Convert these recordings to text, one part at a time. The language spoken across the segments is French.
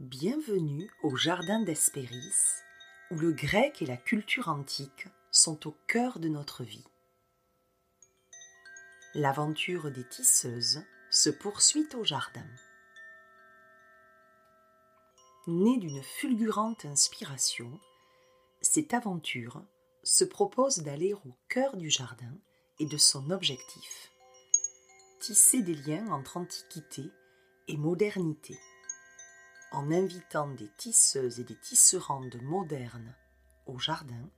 Bienvenue au Jardin d'Hespéris, où le grec et la culture antique sont au cœur de notre vie. L'aventure des tisseuses se poursuit au jardin. Née d'une fulgurante inspiration, cette aventure se propose d'aller au cœur du jardin et de son objectif tisser des liens entre antiquité et modernité, en invitant des tisseuses et des tisserandes modernes au jardin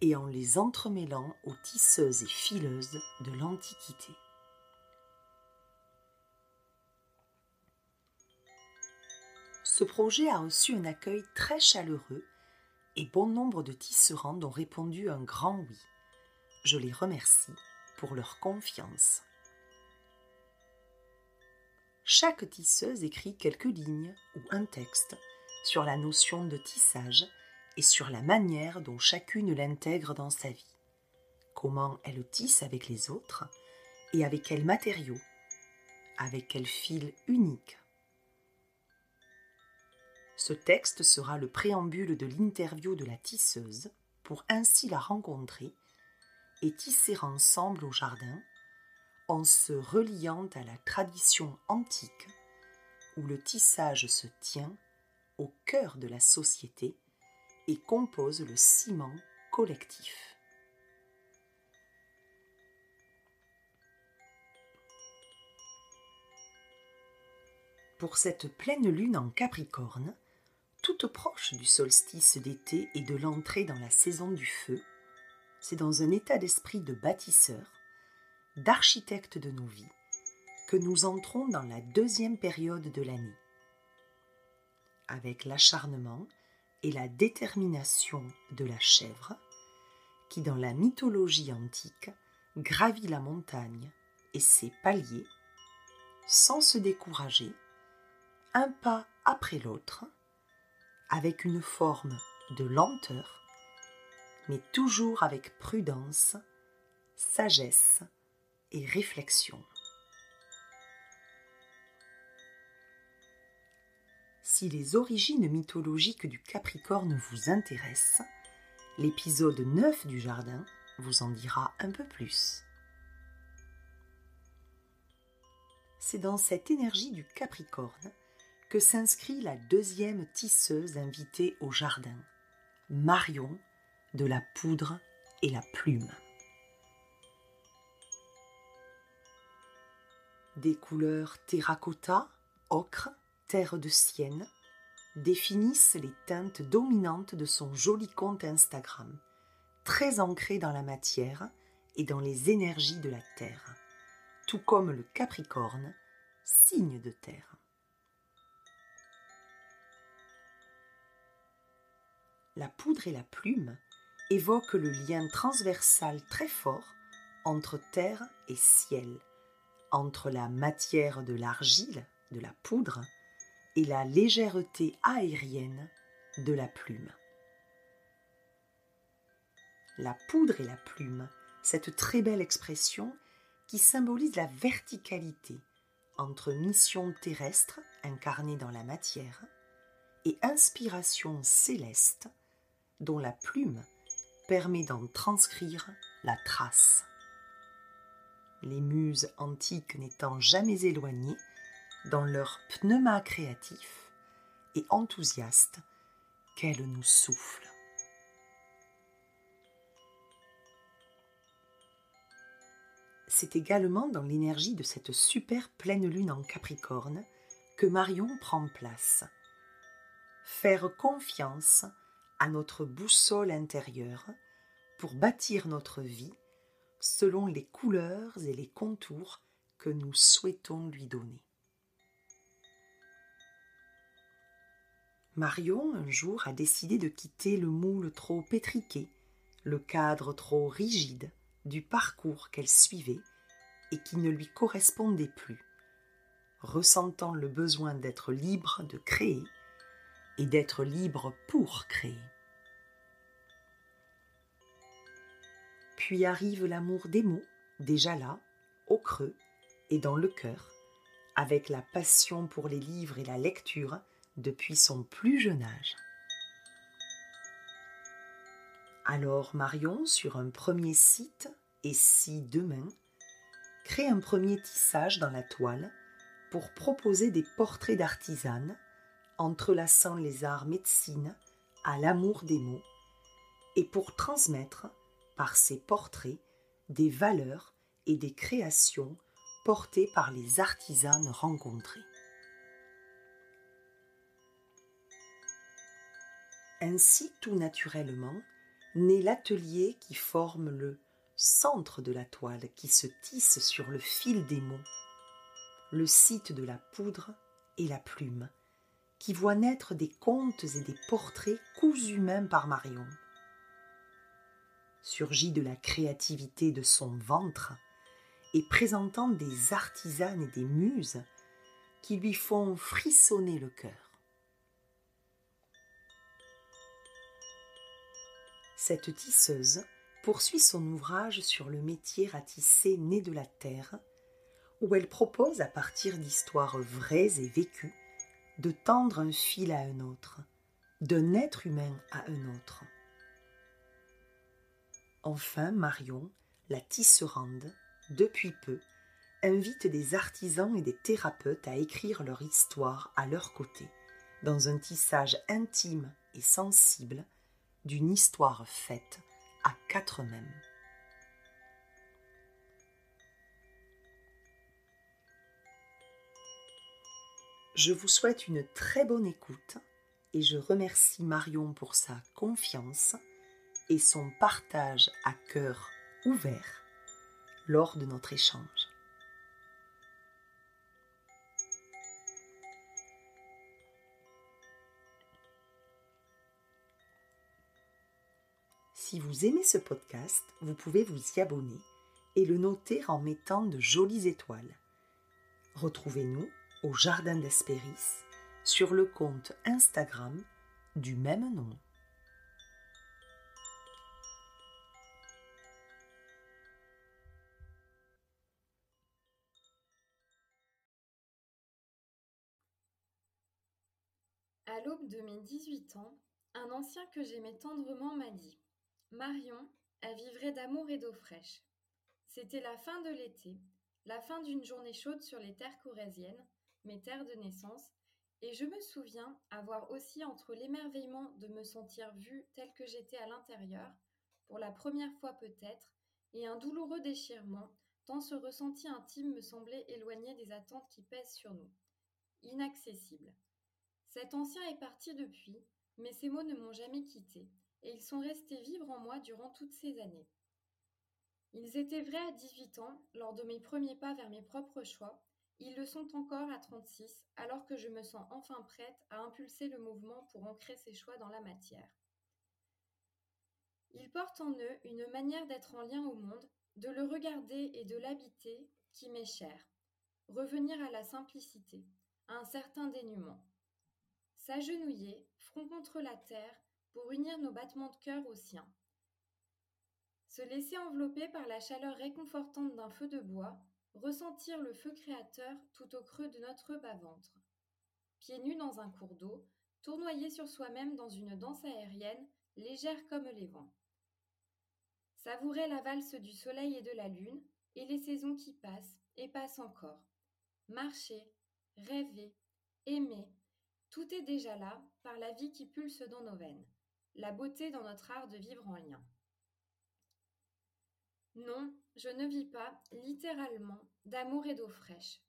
et en les entremêlant aux tisseuses et fileuses de l'Antiquité. Ce projet a reçu un accueil très chaleureux et bon nombre de tisserandes ont répondu un grand oui. Je les remercie pour leur confiance. Chaque tisseuse écrit quelques lignes ou un texte sur la notion de tissage et sur la manière dont chacune l'intègre dans sa vie. Comment elle tisse avec les autres et avec quels matériaux, avec quel fil unique. Ce texte sera le préambule de l'interview de la tisseuse pour ainsi la rencontrer et tisser ensemble au jardin en se reliant à la tradition antique où le tissage se tient au cœur de la société et compose le ciment collectif. Pour cette pleine lune en Capricorne, toute proche du solstice d'été et de l'entrée dans la saison du feu, c'est dans un état d'esprit de bâtisseur, d'architecte de nos vies, que nous entrons dans la deuxième période de l'année. Avec l'acharnement et la détermination de la chèvre, qui dans la mythologie antique gravit la montagne et ses paliers, sans se décourager, un pas après l'autre, avec une forme de lenteur, mais toujours avec prudence, sagesse Si les origines mythologiques du Capricorne vous intéressent, l'épisode 9 du Jardin vous en dira un peu plus. C'est dans cette énergie du Capricorne que s'inscrit la deuxième tisseuse invitée au Jardin, Marion de la poudre et la plume. Des couleurs terracotta, ocre, terre de sienne définissent les teintes dominantes de son joli compte Instagram, très ancré dans la matière et dans les énergies de la terre, tout comme le Capricorne, signe de terre. La poudre et la plume évoquent le lien transversal très fort entre terre et ciel, entre la matière de l'argile, de la poudre, et la légèreté aérienne de la plume. La poudre et la plume, cette très belle expression qui symbolise la verticalité entre mission terrestre incarnée dans la matière et inspiration céleste dont la plume permet d'en transcrire la trace les muses antiques n'étant jamais éloignées dans leur pneuma créatif et enthousiaste qu'elles nous soufflent. C'est également dans l'énergie de cette super pleine lune en Capricorne que Marion prend place. Faire confiance à notre boussole intérieure pour bâtir notre vie selon les couleurs et les contours que nous souhaitons lui donner. Marion, un jour, a décidé de quitter le moule trop pétriqué, le cadre trop rigide du parcours qu'elle suivait et qui ne lui correspondait plus, ressentant le besoin d'être libre de créer et d'être libre pour créer. Puis arrive l'amour des mots, déjà là, au creux et dans le cœur, avec la passion pour les livres et la lecture depuis son plus jeune âge. Alors Marion, sur un premier site, et si demain, crée un premier tissage dans la toile pour proposer des portraits d'artisanes, entrelaçant les arts médecine à l'amour des mots, et pour transmettre, par ces portraits, des valeurs et des créations portées par les artisanes rencontrées. Ainsi, tout naturellement, naît l'atelier qui forme le centre de la toile qui se tisse sur le fil des mots, le site de la poudre et la plume, qui voit naître des contes et des portraits cousus main par Marion. Surgit de la créativité de son ventre et présentant des artisanes et des muses qui lui font frissonner le cœur. Cette tisseuse poursuit son ouvrage sur le métier à tisser né de la terre, où elle propose, à partir d'histoires vraies et vécues, de tendre un fil à un autre, d'un être humain à un autre. Enfin, Marion, la tisserande, depuis peu, invite des artisans et des thérapeutes à écrire leur histoire à leur côté, dans un tissage intime et sensible d'une histoire faite à quatre mêmes. Je vous souhaite une très bonne écoute et je remercie Marion pour sa confiance et son partage à cœur ouvert lors de notre échange. Si vous aimez ce podcast, vous pouvez vous y abonner et le noter en mettant de jolies étoiles. Retrouvez-nous au Jardin d'Hespéris sur le compte Instagram du même nom. Mes 18 ans, un ancien que j'aimais tendrement m'a dit Marion, elle vivrait d'amour et d'eau fraîche. C'était la fin de l'été, la fin d'une journée chaude sur les terres corésiennes, mes terres de naissance, et je me souviens avoir aussi entre l'émerveillement de me sentir vue telle que j'étais à l'intérieur, pour la première fois peut-être, et un douloureux déchirement, tant ce ressenti intime me semblait éloigné des attentes qui pèsent sur nous. Inaccessible. Cet ancien est parti depuis, mais ces mots ne m'ont jamais quitté, et ils sont restés vivre en moi durant toutes ces années. Ils étaient vrais à 18 ans, lors de mes premiers pas vers mes propres choix, ils le sont encore à 36, alors que je me sens enfin prête à impulser le mouvement pour ancrer ces choix dans la matière. Ils portent en eux une manière d'être en lien au monde, de le regarder et de l'habiter qui m'est chère. Revenir à la simplicité, à un certain dénuement. S'agenouiller, front contre la terre, pour unir nos battements de cœur aux siens. Se laisser envelopper par la chaleur réconfortante d'un feu de bois, ressentir le feu créateur tout au creux de notre bas-ventre. Pieds nus dans un cours d'eau, tournoyer sur soi-même dans une danse aérienne, légère comme les vents. Savourer la valse du soleil et de la lune, et les saisons qui passent et passent encore. Marcher, rêver, aimer, tout est déjà là par la vie qui pulse dans nos veines la beauté dans notre art de vivre en lien. Non, je ne vis pas, littéralement, d'amour et d'eau fraîche.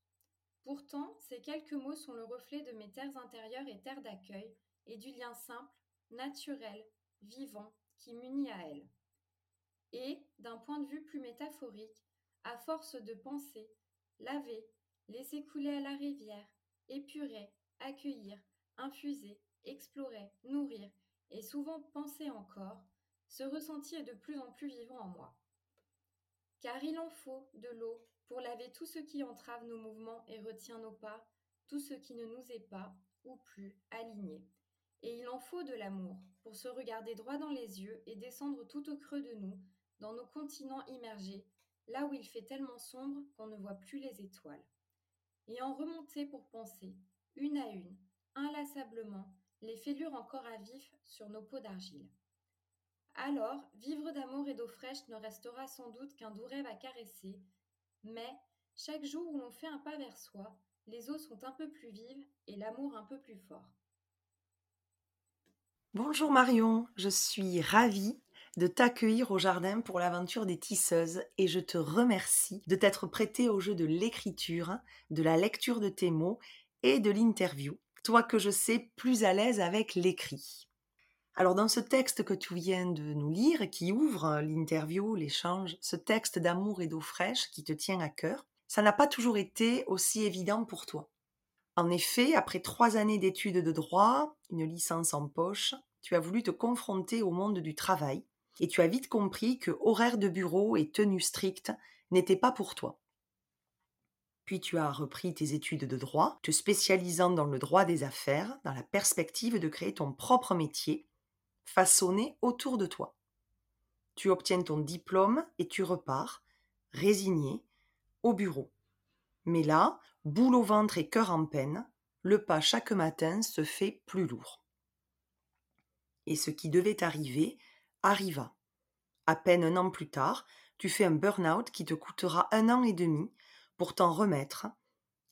Pourtant, ces quelques mots sont le reflet de mes terres intérieures et terres d'accueil, et du lien simple, naturel, vivant, qui m'unit à elles. Et, d'un point de vue plus métaphorique, à force de penser, laver, laisser couler à la rivière, épurer, accueillir, infuser, explorer, nourrir, et souvent penser encore, ce ressenti est de plus en plus vivant en moi. Car il en faut de l'eau pour laver tout ce qui entrave nos mouvements et retient nos pas, tout ce qui ne nous est pas, ou plus, aligné. Et il en faut de l'amour pour se regarder droit dans les yeux et descendre tout au creux de nous, dans nos continents immergés, là où il fait tellement sombre qu'on ne voit plus les étoiles. Et en remonter pour penser, une à une, inlassablement les fêlures encore à vif sur nos peaux d'argile. Alors, vivre d'amour et d'eau fraîche ne restera sans doute qu'un doux rêve à caresser, mais chaque jour où l'on fait un pas vers soi, les eaux sont un peu plus vives et l'amour un peu plus fort. Bonjour Marion, je suis ravie de t'accueillir au jardin pour l'aventure des tisseuses et je te remercie de t'être prêtée au jeu de l'écriture, de la lecture de tes mots et de l'interview, toi que je sais plus à l'aise avec l'écrit. Alors dans ce texte que tu viens de nous lire qui ouvre l'interview, l'échange, ce texte d'amour et d'eau fraîche qui te tient à cœur, ça n'a pas toujours été aussi évident pour toi. En effet, après trois années d'études de droit, une licence en poche, tu as voulu te confronter au monde du travail et tu as vite compris que horaire de bureau et tenue stricte n'étaient pas pour toi. Puis tu as repris tes études de droit, te spécialisant dans le droit des affaires, dans la perspective de créer ton propre métier, façonné autour de toi. Tu obtiens ton diplôme et tu repars, résigné, au bureau. Mais là, boule au ventre et cœur en peine, le pas chaque matin se fait plus lourd. Et ce qui devait arriver arriva. À peine un an plus tard, tu fais un burn-out qui te coûtera un an et demi pour t'en remettre,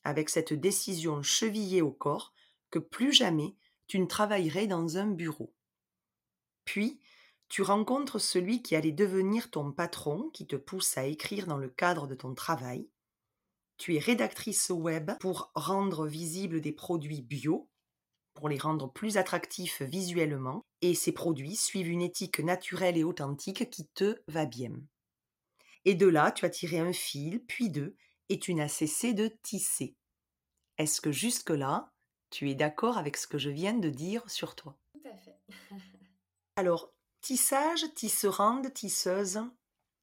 avec cette décision chevillée au corps que plus jamais tu ne travaillerais dans un bureau. Puis, tu rencontres celui qui allait devenir ton patron, qui te pousse à écrire dans le cadre de ton travail. Tu es rédactrice web pour rendre visibles des produits bio, pour les rendre plus attractifs visuellement, et ces produits suivent une éthique naturelle et authentique qui te va bien. Et de là, tu as tiré un fil, puis deux, et tu n'as cessé de tisser. Est-ce que jusque-là, tu es d'accord avec ce que je viens de dire sur toi? Tout à fait. Alors, tissage, tisserande, tisseuse,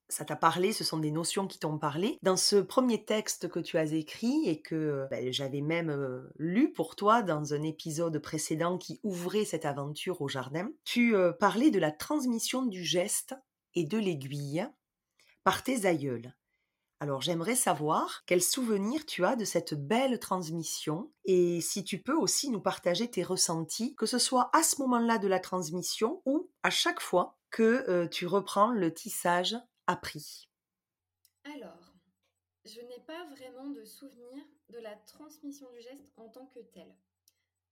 ça t'a parlé, ce sont des notions qui t'ont parlé. Dans ce premier texte que tu as écrit et que ben, j'avais même euh, lu pour toi dans un épisode précédent qui ouvrait cette aventure au jardin, tu euh, parlais de la transmission du geste et de l'aiguille par tes aïeuls. Alors j'aimerais savoir quel souvenir tu as de cette belle transmission et si tu peux aussi nous partager tes ressentis, que ce soit à ce moment-là de la transmission ou à chaque fois que euh, tu reprends le tissage appris Alors, je n'ai pas vraiment de souvenir de la transmission du geste en tant que tel.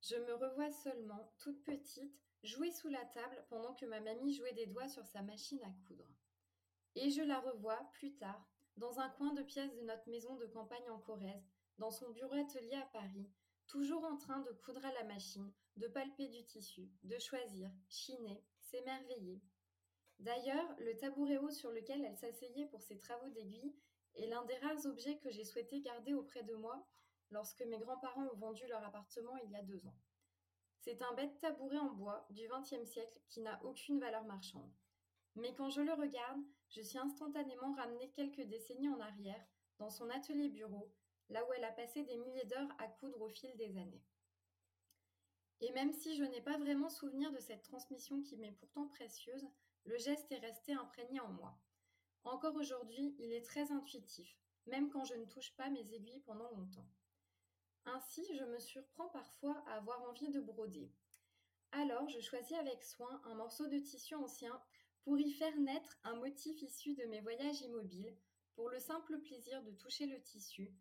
Je me revois seulement, toute petite, jouer sous la table pendant que ma mamie jouait des doigts sur sa machine à coudre. Et je la revois plus tard, dans un coin de pièce de notre maison de campagne en Corrèze, dans son bureau atelier à Paris, toujours en train de coudre à la machine, de palper du tissu, de choisir, chiner, s'émerveiller, D'ailleurs, le tabouret haut sur lequel elle s'asseyait pour ses travaux d'aiguille est l'un des rares objets que j'ai souhaité garder auprès de moi lorsque mes grands-parents ont vendu leur appartement il y a deux ans. C'est un bête tabouret en bois du XXe siècle qui n'a aucune valeur marchande. Mais quand je le regarde, je suis instantanément ramenée quelques décennies en arrière, dans son atelier bureau, là où elle a passé des milliers d'heures à coudre au fil des années. Et même si je n'ai pas vraiment souvenir de cette transmission qui m'est pourtant précieuse, le geste est resté imprégné en moi. Encore aujourd'hui, il est très intuitif, même quand je ne touche pas mes aiguilles pendant longtemps. Ainsi, je me surprends parfois à avoir envie de broder. Alors, je choisis avec soin un morceau de tissu ancien pour y faire naître un motif issu de mes voyages immobiles, pour le simple plaisir de toucher le tissu,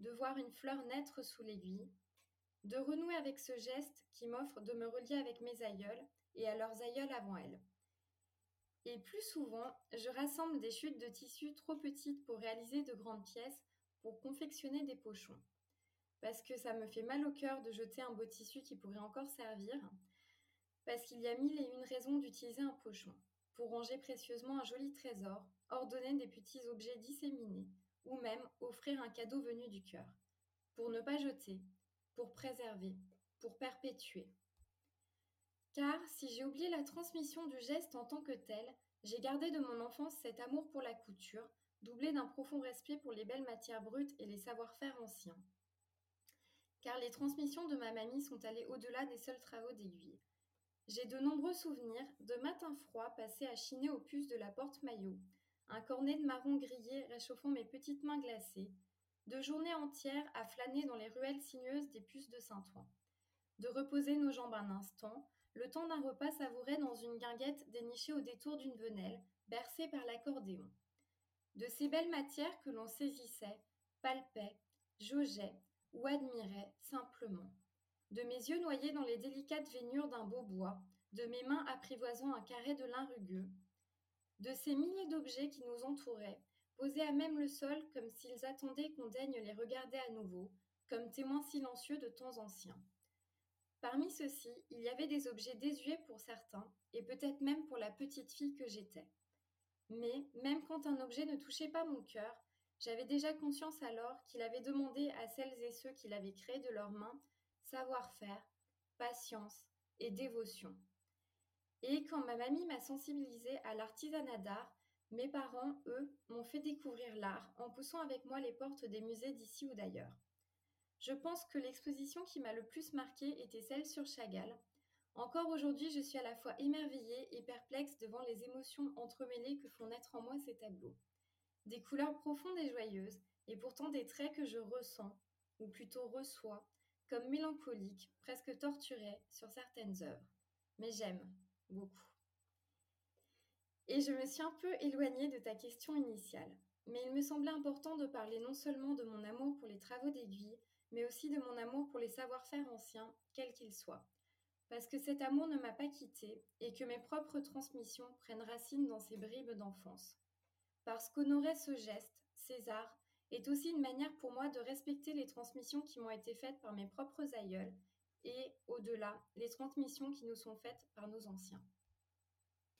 de voir une fleur naître sous l'aiguille, de renouer avec ce geste qui m'offre de me relier avec mes aïeuls et à leurs aïeuls avant elles. Et plus souvent, je rassemble des chutes de tissu trop petites pour réaliser de grandes pièces pour confectionner des pochons. Parce que ça me fait mal au cœur de jeter un beau tissu qui pourrait encore servir. Parce qu'il y a mille et une raisons d'utiliser un pochon. Pour ranger précieusement un joli trésor, ordonner des petits objets disséminés, ou même offrir un cadeau venu du cœur. Pour ne pas jeter, pour préserver, pour perpétuer. Car si j'ai oublié la transmission du geste en tant que tel, j'ai gardé de mon enfance cet amour pour la couture, doublé d'un profond respect pour les belles matières brutes et les savoir-faire anciens. Car les transmissions de ma mamie sont allées au-delà des seuls travaux d'aiguille. J'ai de nombreux souvenirs de matins froids passés à chiner aux puces de la porte maillot, un cornet de marron grillé réchauffant mes petites mains glacées, de journées entières à flâner dans les ruelles sinueuses des puces de Saint-Ouen. de reposer nos jambes un instant, le temps d'un repas savouré dans une guinguette dénichée au détour d'une venelle, bercée par l'accordéon. De ces belles matières que l'on saisissait, palpait, jaugeait ou admirait simplement. De mes yeux noyés dans les délicates veinures d'un beau bois, de mes mains apprivoisant un carré de lin rugueux, de ces milliers d'objets qui nous entouraient, posés à même le sol comme s'ils attendaient qu'on daigne les regarder à nouveau, comme témoins silencieux de temps anciens. Parmi ceux-ci, il y avait des objets désuets pour certains, et peut-être même pour la petite fille que j'étais. Mais, même quand un objet ne touchait pas mon cœur, j'avais déjà conscience alors qu'il avait demandé à celles et ceux qui l'avaient créé de leurs mains savoir-faire, patience et dévotion. Et quand ma mamie m'a sensibilisée à l'artisanat d'art, mes parents, eux, m'ont fait découvrir l'art en poussant avec moi les portes des musées d'ici ou d'ailleurs. Je pense que l'exposition qui m'a le plus marquée était celle sur Chagall. Encore aujourd'hui, je suis à la fois émerveillée et perplexe devant les émotions entremêlées que font naître en moi ces tableaux. Des couleurs profondes et joyeuses, et pourtant des traits que je ressens, ou plutôt reçois, comme mélancoliques, presque torturés sur certaines œuvres. Mais j'aime beaucoup. Et je me suis un peu éloignée de ta question initiale, mais il me semblait important de parler non seulement de mon amour pour les travaux d'aiguille, mais aussi de mon amour pour les savoir-faire anciens, quels qu'ils soient. Parce que cet amour ne m'a pas quittée et que mes propres transmissions prennent racine dans ces bribes d'enfance. Parce qu'honorer ce geste, César, est aussi une manière pour moi de respecter les transmissions qui m'ont été faites par mes propres aïeuls et, au-delà, les transmissions qui nous sont faites par nos anciens.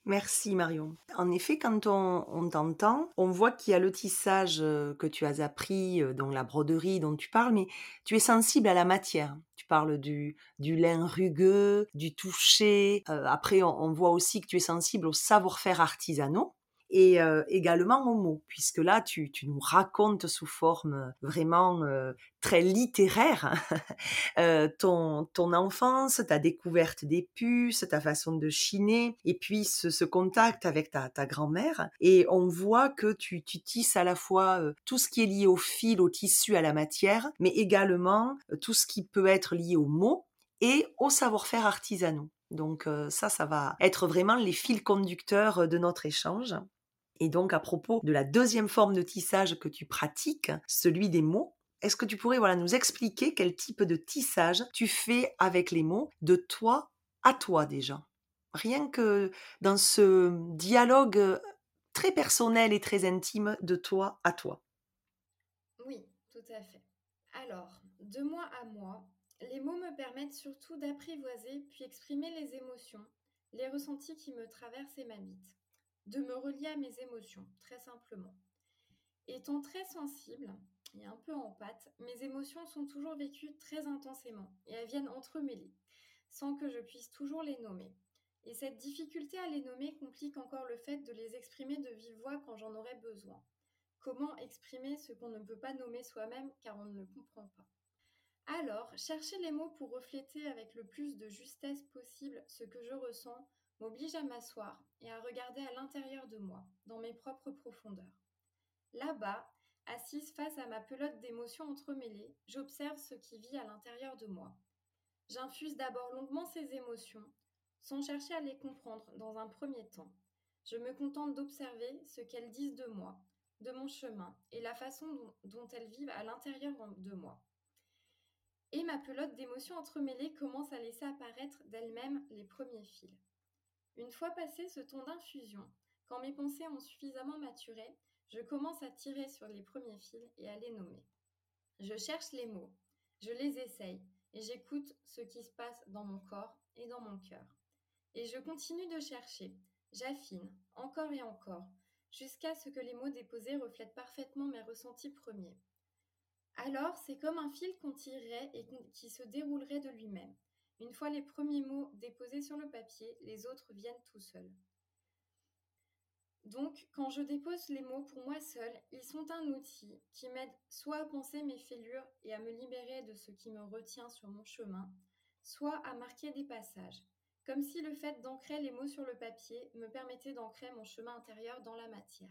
Merci Marion. En effet, quand on, t'entend, on voit qu'il y a le tissage euh, que tu as appris, euh, donc la broderie dont tu parles, mais tu es sensible à la matière. Tu parles du, du lin rugueux, du toucher. Euh, après, on, voit aussi que tu es sensible au savoir-faire artisanaux et euh, également aux mots, puisque là, tu, tu, nous racontes sous forme euh, vraiment euh, très littéraire ton, ton enfance, ta découverte des puces, ta façon de chiner, et puis ce, ce contact avec ta, ta grand-mère. Et on voit que tu, tu tisses à la fois tout ce qui est lié au fil, au tissu, à la matière, mais également tout ce qui peut être lié aux mots et au savoir-faire artisanaux. Donc ça, ça va être vraiment les fils conducteurs de notre échange. Et donc, à propos de la deuxième forme de tissage que tu pratiques, celui des mots, est-ce que tu pourrais voilà, nous expliquer quel type de tissage tu fais avec les mots de toi à toi déjà? Rien que dans ce dialogue très personnel et très intime de toi à toi. Oui, tout à fait. Alors, de moi à moi, les mots me permettent surtout d'apprivoiser puis exprimer les émotions, les ressentis qui me traversent et m'habitent de me relier à mes émotions, très simplement. Étant très sensible et un peu en pâte, mes émotions sont toujours vécues très intensément et elles viennent entremêler, sans que je puisse toujours les nommer. Et cette difficulté à les nommer complique encore le fait de les exprimer de vive voix quand j'en aurais besoin. Comment exprimer ce qu'on ne peut pas nommer soi-même car on ne le comprend pas? Alors, chercher les mots pour refléter avec le plus de justesse possible ce que je ressens m'oblige à m'asseoir et à regarder à l'intérieur de moi, dans mes propres profondeurs. Là-bas, assise face à ma pelote d'émotions entremêlées, j'observe ce qui vit à l'intérieur de moi. J'infuse d'abord longuement ces émotions, sans chercher à les comprendre dans un premier temps. Je me contente d'observer ce qu'elles disent de moi, de mon chemin et la façon dont, elles vivent à l'intérieur de moi. Et ma pelote d'émotions entremêlées commence à laisser apparaître d'elle-même les premiers fils. Une fois passé ce temps d'infusion, quand mes pensées ont suffisamment maturé, je commence à tirer sur les premiers fils et à les nommer. Je cherche les mots, je les essaye et j'écoute ce qui se passe dans mon corps et dans mon cœur. Et je continue de chercher, j'affine, encore et encore, jusqu'à ce que les mots déposés reflètent parfaitement mes ressentis premiers. Alors, c'est comme un fil qu'on tirerait et qui se déroulerait de lui-même. Une fois les premiers mots déposés sur le papier, les autres viennent tout seuls. Donc, quand je dépose les mots pour moi seul, ils sont un outil qui m'aide soit à penser mes fêlures et à me libérer de ce qui me retient sur mon chemin, soit à marquer des passages, comme si le fait d'ancrer les mots sur le papier me permettait d'ancrer mon chemin intérieur dans la matière.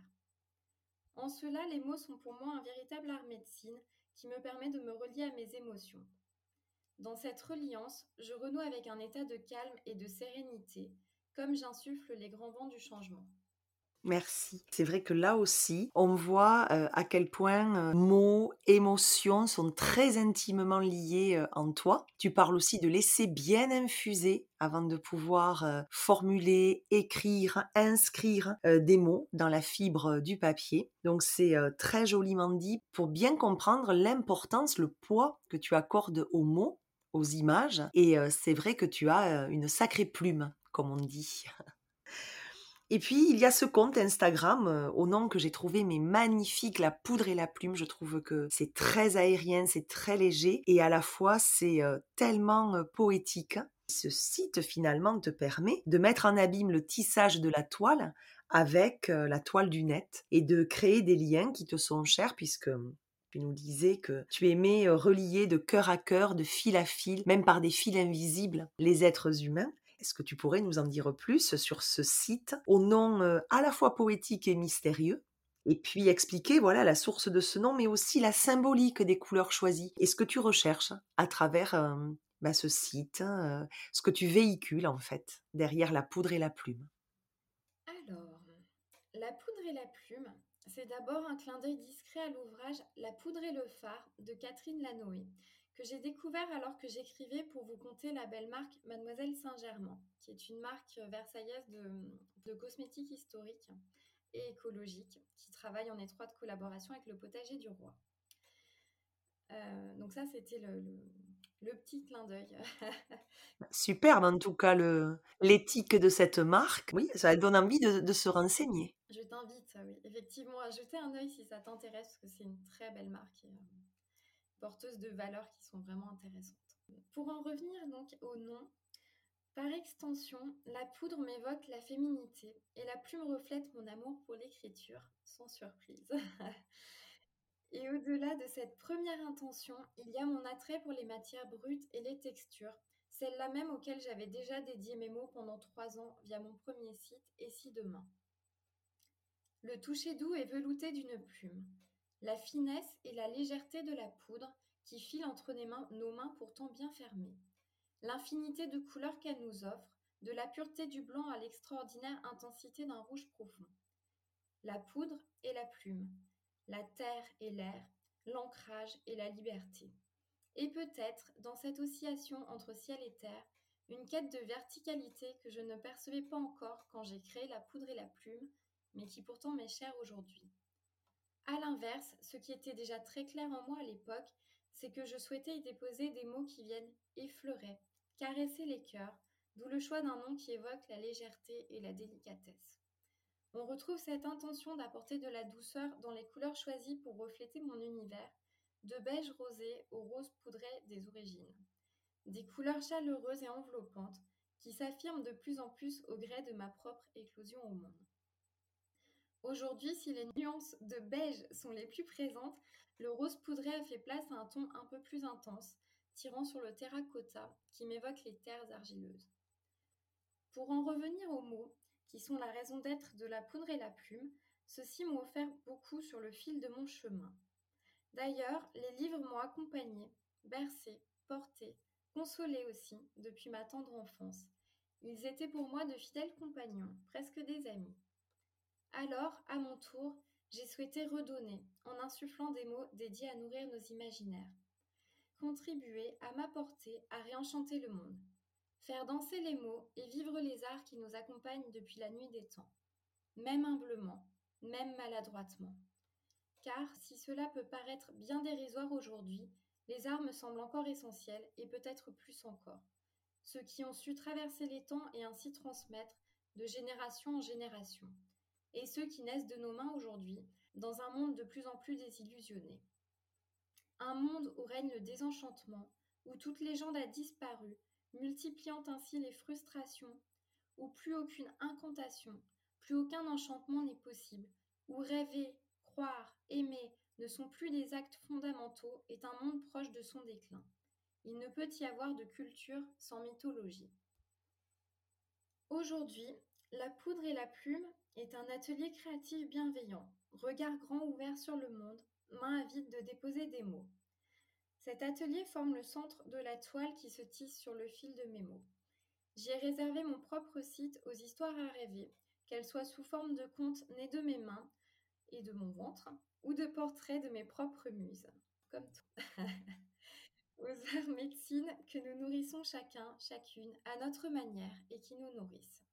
En cela, les mots sont pour moi un véritable art médecine qui me permet de me relier à mes émotions. Dans cette reliance, je renoue avec un état de calme et de sérénité, comme j'insuffle les grands vents du changement. Merci. C'est vrai que là aussi, on voit à quel point mots, émotions sont très intimement liés en toi. Tu parles aussi de laisser bien infuser avant de pouvoir formuler, écrire, inscrire des mots dans la fibre du papier. Donc c'est très joliment dit pour bien comprendre l'importance, le poids que tu accordes aux mots, aux images. Et c'est vrai que tu as une sacrée plume, comme on dit. Et puis, il y a ce compte Instagram au nom que j'ai trouvé mais magnifique, la poudre et la plume. Je trouve que c'est très aérien, c'est très léger et à la fois c'est tellement poétique. Ce site finalement te permet de mettre en abîme le tissage de la toile avec la toile du net et de créer des liens qui te sont chers puisque nous disais que tu aimais relier de cœur à cœur, de fil à fil, même par des fils invisibles, les êtres humains. Est-ce que tu pourrais nous en dire plus sur ce site au nom euh, à la fois poétique et mystérieux? Et puis expliquer voilà la source de ce nom, mais aussi la symbolique des couleurs choisies et ce que tu recherches à travers euh, bah, ce site, euh, ce que tu véhicules en fait derrière la poudre et la plume. Alors, la poudre et la plume, c'est d'abord un clin d'œil discret à l'ouvrage La poudre et le phare de Catherine Lanoé, que j'ai découvert alors que j'écrivais pour vous conter la belle marque Mademoiselle Saint-Germain, qui est une marque versaillaise de, cosmétiques historiques et écologiques, qui travaille en étroite collaboration avec le potager du roi. Euh, donc ça, c'était le, petit clin d'œil. Superbe en tout cas l'éthique de cette marque. Oui, ça donne envie de, de se renseigner. Je t'invite, oui, effectivement, à jeter un œil si ça t'intéresse, parce que c'est une très belle marque. Euh, porteuses de valeurs qui sont vraiment intéressantes. Pour en revenir donc au nom, par extension, la poudre m'évoque la féminité et la plume reflète mon amour pour l'écriture, sans surprise. et au-delà de cette première intention, il y a mon attrait pour les matières brutes et les textures, celles-là même auxquelles j'avais déjà dédié mes mots pendant trois ans via mon premier site Et si demain? Le toucher doux et velouté d'une plume, la finesse et la légèreté de la poudre qui file entre nos mains pourtant bien fermées, l'infinité de couleurs qu'elle nous offre, de la pureté du blanc à l'extraordinaire intensité d'un rouge profond. La poudre et la plume, la terre et l'air, l'ancrage et la liberté. Et peut-être, dans cette oscillation entre ciel et terre, une quête de verticalité que je ne percevais pas encore quand j'ai créé la poudre et la plume, mais qui pourtant m'est chère aujourd'hui. À l'inverse, ce qui était déjà très clair en moi à l'époque, c'est que je souhaitais y déposer des mots qui viennent effleurer, caresser les cœurs, d'où le choix d'un nom qui évoque la légèreté et la délicatesse. On retrouve cette intention d'apporter de la douceur dans les couleurs choisies pour refléter mon univers, de beige rosé au rose poudré des origines. Des couleurs chaleureuses et enveloppantes qui s'affirment de plus en plus au gré de ma propre éclosion au monde. Aujourd'hui, si les nuances de beige sont les plus présentes, le rose poudré a fait place à un ton un peu plus intense, tirant sur le terracotta qui m'évoque les terres argileuses. Pour en revenir aux mots, qui sont la raison d'être de la poudre et la plume, ceux-ci m'ont offert beaucoup sur le fil de mon chemin. D'ailleurs, les livres m'ont accompagné, bercé, porté, consolé aussi, depuis ma tendre enfance. Ils étaient pour moi de fidèles compagnons, presque des amis. Alors, à mon tour, j'ai souhaité redonner, en insufflant des mots dédiés à nourrir nos imaginaires. Contribuer à m'apporter à réenchanter le monde. Faire danser les mots et vivre les arts qui nous accompagnent depuis la nuit des temps. Même humblement, même maladroitement. Car si cela peut paraître bien dérisoire aujourd'hui, les arts me semblent encore essentiels et peut-être plus encore. Ceux qui ont su traverser les temps et ainsi transmettre de génération en génération et ceux qui naissent de nos mains aujourd'hui, dans un monde de plus en plus désillusionné. Un monde où règne le désenchantement, où toute légende a disparu, multipliant ainsi les frustrations, où plus aucune incantation, plus aucun enchantement n'est possible, où rêver, croire, aimer ne sont plus des actes fondamentaux est un monde proche de son déclin. Il ne peut y avoir de culture sans mythologie. Aujourd'hui, la poudre et la plume est un atelier créatif bienveillant, regard grand ouvert sur le monde, main avide de déposer des mots. Cet atelier forme le centre de la toile qui se tisse sur le fil de mes mots. J'y ai réservé mon propre site aux histoires à rêver, qu'elles soient sous forme de contes nés de mes mains et de mon ventre, ou de portraits de mes propres muses, comme tout. aux arts médecines que nous nourrissons chacun, chacune, à notre manière et qui nous nourrissent.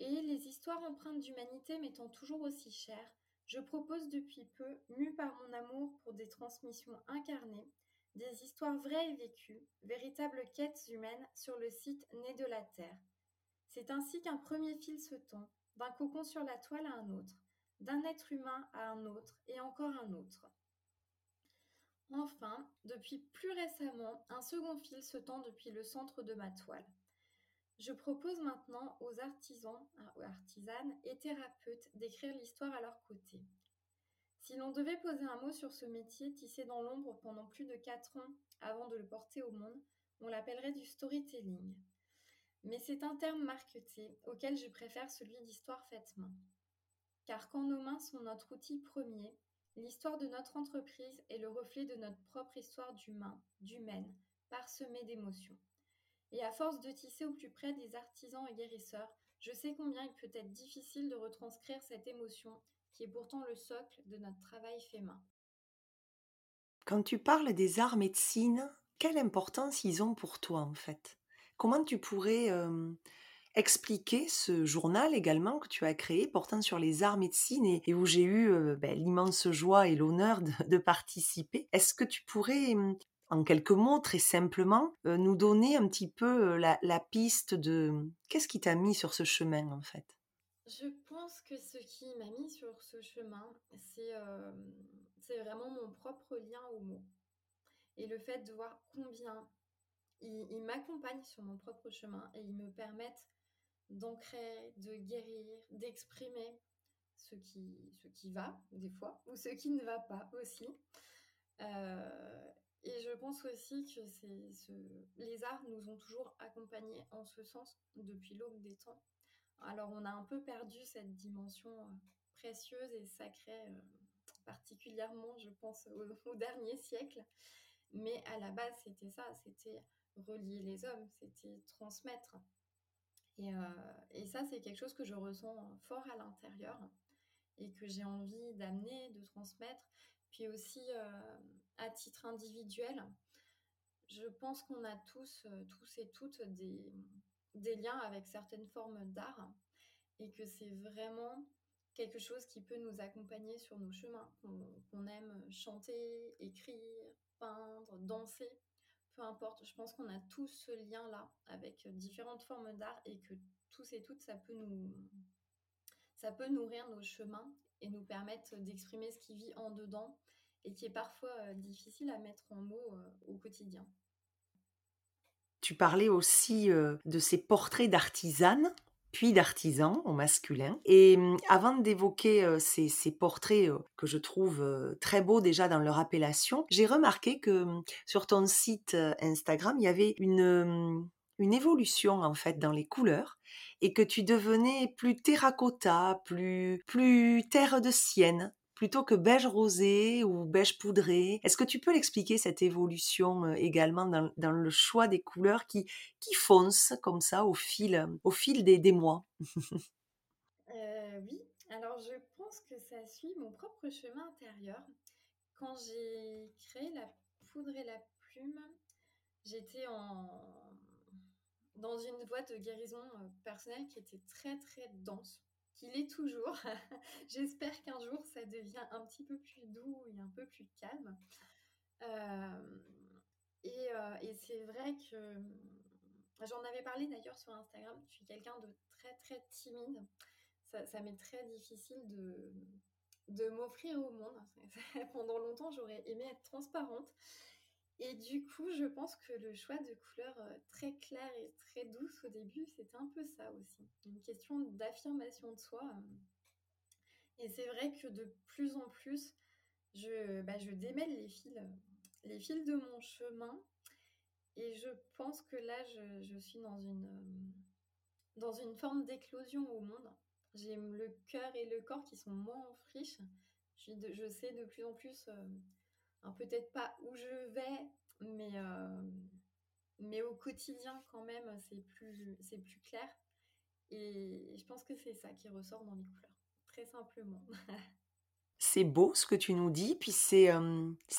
Et les histoires empreintes d'humanité m'étant toujours aussi chères, je propose depuis peu, mue par mon amour pour des transmissions incarnées, des histoires vraies et vécues, véritables quêtes humaines sur le site Né de la Terre. C'est ainsi qu'un premier fil se tend, d'un cocon sur la toile à un autre, d'un être humain à un autre et encore un autre. Enfin, depuis plus récemment, un second fil se tend depuis le centre de ma toile. Je propose maintenant aux artisans, artisanes et thérapeutes d'écrire l'histoire à leur côté. Si l'on devait poser un mot sur ce métier tissé dans l'ombre pendant plus de quatre ans avant de le porter au monde, on l'appellerait du storytelling. Mais c'est un terme marqueté auquel je préfère celui d'histoire faite main. Car quand nos mains sont notre outil premier, l'histoire de notre entreprise est le reflet de notre propre histoire d'humain, d'humaine, parsemée d'émotions. Et à force de tisser au plus près des artisans et guérisseurs, je sais combien il peut être difficile de retranscrire cette émotion qui est pourtant le socle de notre travail fait main. Quand tu parles des arts médecine, quelle importance ils ont pour toi en fait? Comment tu pourrais expliquer ce journal également que tu as créé portant sur les arts médecine et, où j'ai eu ben, l'immense joie et l'honneur de, participer? Est-ce que tu pourrais en quelques mots, très simplement, nous donner un petit peu la, piste de qu'est-ce qui t'a mis sur ce chemin en fait? Je pense que ce qui m'a mis sur ce chemin, c'est vraiment mon propre lien au mot. Et le fait de voir combien ils, m'accompagnent sur mon propre chemin et ils me permettent d'ancrer, de guérir, d'exprimer ce qui, va des fois ou ce qui ne va pas aussi. Euh, et je pense aussi que les arts nous ont toujours accompagnés en ce sens depuis l'aube des temps. Alors on a un peu perdu cette dimension euh, précieuse et sacrée, euh, particulièrement je pense au, dernier siècle. Mais à la base c'était ça, c'était relier les hommes, c'était transmettre. Et, euh, et ça c'est quelque chose que je ressens fort à l'intérieur et que j'ai envie d'amener, de transmettre. Puis aussi à titre individuel, je pense qu'on a tous, tous et toutes des, des liens avec certaines formes d'art et que c'est vraiment quelque chose qui peut nous accompagner sur nos chemins, qu'on aime chanter, écrire, peindre, danser, peu importe. Je pense qu'on a tous ce lien-là avec différentes formes d'art et que tous et toutes, ça peut nous, ça peut nourrir nos chemins et nous permettre d'exprimer ce qui vit en dedans et qui est parfois euh, difficile à mettre en mots euh, au quotidien. Tu parlais aussi euh, de ces portraits d'artisanes puis d'artisans au masculin. Et hum, avant d'évoquer ces, ces, portraits que je trouve très beaux déjà dans leur appellation, j'ai remarqué que hum, sur ton site Instagram, il y avait une, hum, une évolution en fait dans les couleurs et que tu devenais plus terracotta, plus terre de sienne plutôt que beige rosé ou beige poudré. Est-ce que tu peux l'expliquer cette évolution euh, également dans, le choix des couleurs qui, qui foncent comme ça au fil, des, des mois? Euh, Oui, alors je pense que ça suit mon propre chemin intérieur. Quand j'ai créé la poudre et la plume, j'étais en... dans une voie de guérison euh, personnelle qui était très très dense qu'il est toujours. J'espère qu'un jour ça devient un petit peu plus doux et un peu plus calme. Euh, euh, et, c'est vrai que j'en avais parlé d'ailleurs sur Instagram. Je suis quelqu'un de très très timide. Ça, m'est très difficile de m'offrir au monde. Pendant longtemps, j'aurais aimé être transparente. Et du coup, je pense que le choix de couleurs euh, très claires et très douces au début, c'était un peu ça aussi. Une question d'affirmation de soi. Euh. Et c'est vrai que de plus en plus, je, bah, démêle les fils, les fils de mon chemin. Et je pense que là, je, suis dans une, euh, dans une forme d'éclosion au monde. J'ai le cœur et le corps qui sont moins en friche. Je sais de plus en plus peut-être pas où je vais, mais, mais au quotidien quand même, c'est plus clair. Et je pense que c'est ça qui ressort dans les couleurs, très simplement. C'est beau ce que tu nous dis, puis c'est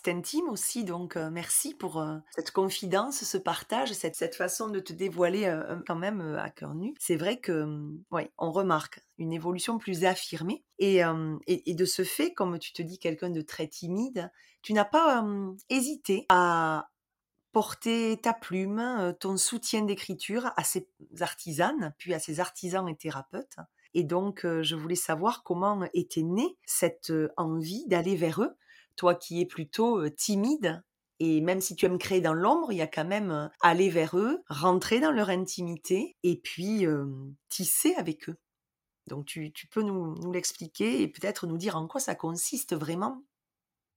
intime aussi, donc merci pour cette confidence, ce partage, cette, façon de te dévoiler quand même à cœur nu. C'est vrai que, ouais, on remarque une évolution plus affirmée, et, et, de ce fait, comme tu te dis quelqu'un de très timide, tu n'as pas hésité à porter ta plume, ton soutien d'écriture à ces artisanes, puis à ces artisans et thérapeutes, et donc, je voulais savoir comment était née cette envie d'aller vers eux, toi qui es plutôt timide. Et même si tu aimes créer dans l'ombre, il y a quand même aller vers eux, rentrer dans leur intimité et puis tisser avec eux. Donc tu, peux nous, l'expliquer et peut-être nous dire en quoi ça consiste vraiment?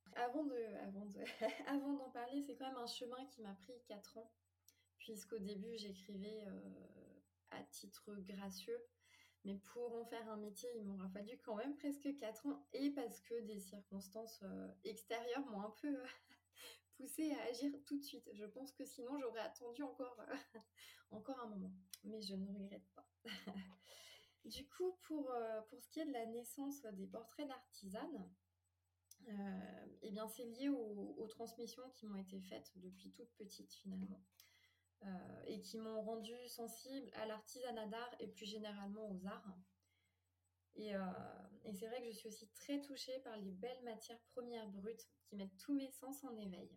Avant d'en avant parler, c'est quand même un chemin qui m'a pris 4 ans, puisqu'au début j'écrivais à titre gracieux mais pour en faire un métier, il m'aura fallu quand même presque 4 ans et parce que des circonstances euh, extérieures m'ont un peu poussé à agir tout de suite. Je pense que sinon j'aurais attendu encore, encore un moment, mais je ne regrette pas. du coup, pour, euh, pour ce qui est de la naissance des portraits d'artisanes, euh, eh bien c'est lié aux transmissions qui m'ont été faites depuis toute petite finalement. Euh, et qui m'ont rendu sensible à l'artisanat d'art et plus généralement aux arts. Et, euh, et c'est vrai que je suis aussi très touchée par les belles matières premières brutes qui mettent tous mes sens en éveil.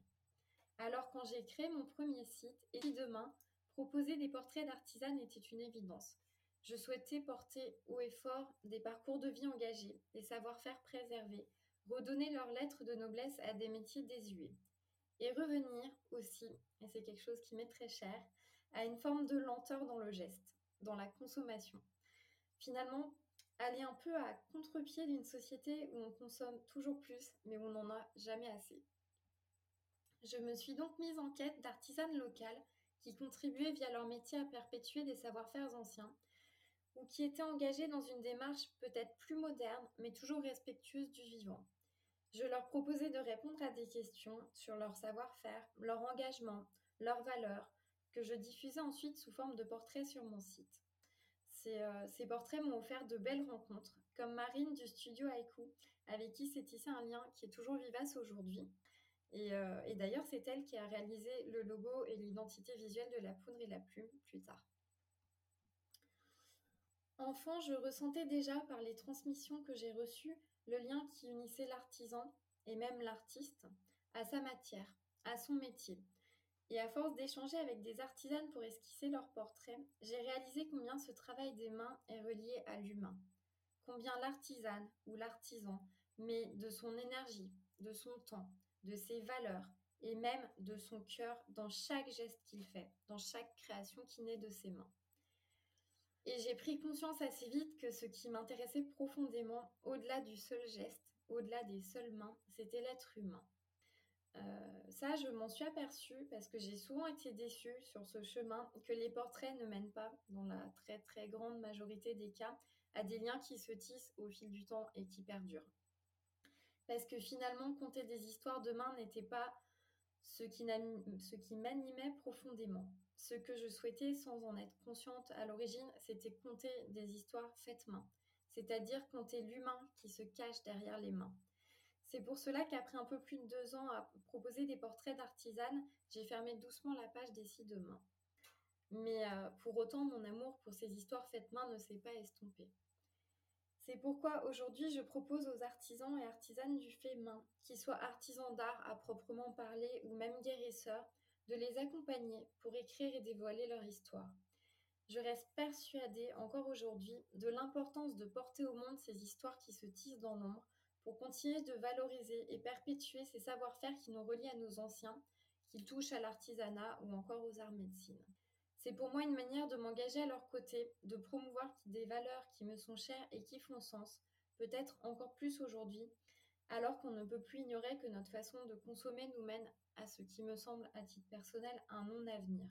Alors quand j'ai créé mon premier site, et demain, proposer des portraits d'artisanes était une évidence. Je souhaitais porter haut et fort des parcours de vie engagés, des savoir-faire préservés, redonner leurs lettres de noblesse à des métiers désuets. Et revenir aussi, et c'est quelque chose qui m'est très cher, à une forme de lenteur dans le geste, dans la consommation. Finalement, aller un peu à contre-pied d'une société où on consomme toujours plus, mais où on n'en a jamais assez. Je me suis donc mise en quête d'artisanes locales qui contribuaient via leur métier à perpétuer des savoir-faire anciens, ou qui étaient engagées dans une démarche peut-être plus moderne, mais toujours respectueuse du vivant. Je leur proposais de répondre à des questions sur leur savoir-faire, leur engagement, leurs valeurs, que je diffusais ensuite sous forme de portraits sur mon site. Ces, euh, portraits m'ont offert de belles rencontres, comme Marine du studio Haiku, avec qui s'est tissé un lien qui est toujours vivace aujourd'hui. Et, euh, et d'ailleurs, c'est elle qui a réalisé le logo et l'identité visuelle de la poudre et la plume plus tard. Enfant, je ressentais déjà par les transmissions que j'ai reçues le lien qui unissait l'artisan et même l'artiste à sa matière, à son métier. Et à force d'échanger avec des artisanes pour esquisser leurs portraits, j'ai réalisé combien ce travail des mains est relié à l'humain. Combien l'artisane ou l'artisan met de son énergie, de son temps, de ses valeurs et même de son cœur dans chaque geste qu'il fait, dans chaque création qui naît de ses mains. Et j'ai pris conscience assez vite que ce qui m'intéressait profondément, au-delà du seul geste, au-delà des seules mains, c'était l'être humain. Euh, ça, je m'en suis aperçue parce que j'ai souvent été déçue sur ce chemin que les portraits ne mènent pas, dans la très très grande majorité des cas, à des liens qui se tissent au fil du temps et qui perdurent. Parce que finalement, compter des histoires de main n'était pas ce qui m'animait profondément. Ce que je souhaitais sans en être consciente à l'origine, c'était compter des histoires faites main, c'est-à-dire compter l'humain qui se cache derrière les mains. C'est pour cela qu'après un peu plus de deux ans à proposer des portraits d'artisanes, j'ai fermé doucement la page des six de main. Mais euh, pour autant, mon amour pour ces histoires faites main ne s'est pas estompé. C'est pourquoi aujourd'hui je propose aux artisans et artisanes du fait main, qui soient artisans d'art à proprement parler ou même guérisseurs, de les accompagner pour écrire et dévoiler leur histoire. Je reste persuadée encore aujourd'hui de l'importance de porter au monde ces histoires qui se tissent dans l'ombre pour continuer de valoriser et perpétuer ces savoir-faire qui nous relient à nos anciens, qu'ils touchent à l'artisanat ou encore aux arts médecine. C'est pour moi une manière de m'engager à leur côté, de promouvoir des valeurs qui me sont chères et qui font sens, peut-être encore plus aujourd'hui, alors qu'on ne peut plus ignorer que notre façon de consommer nous mène à ce qui me semble à titre personnel un non-avenir.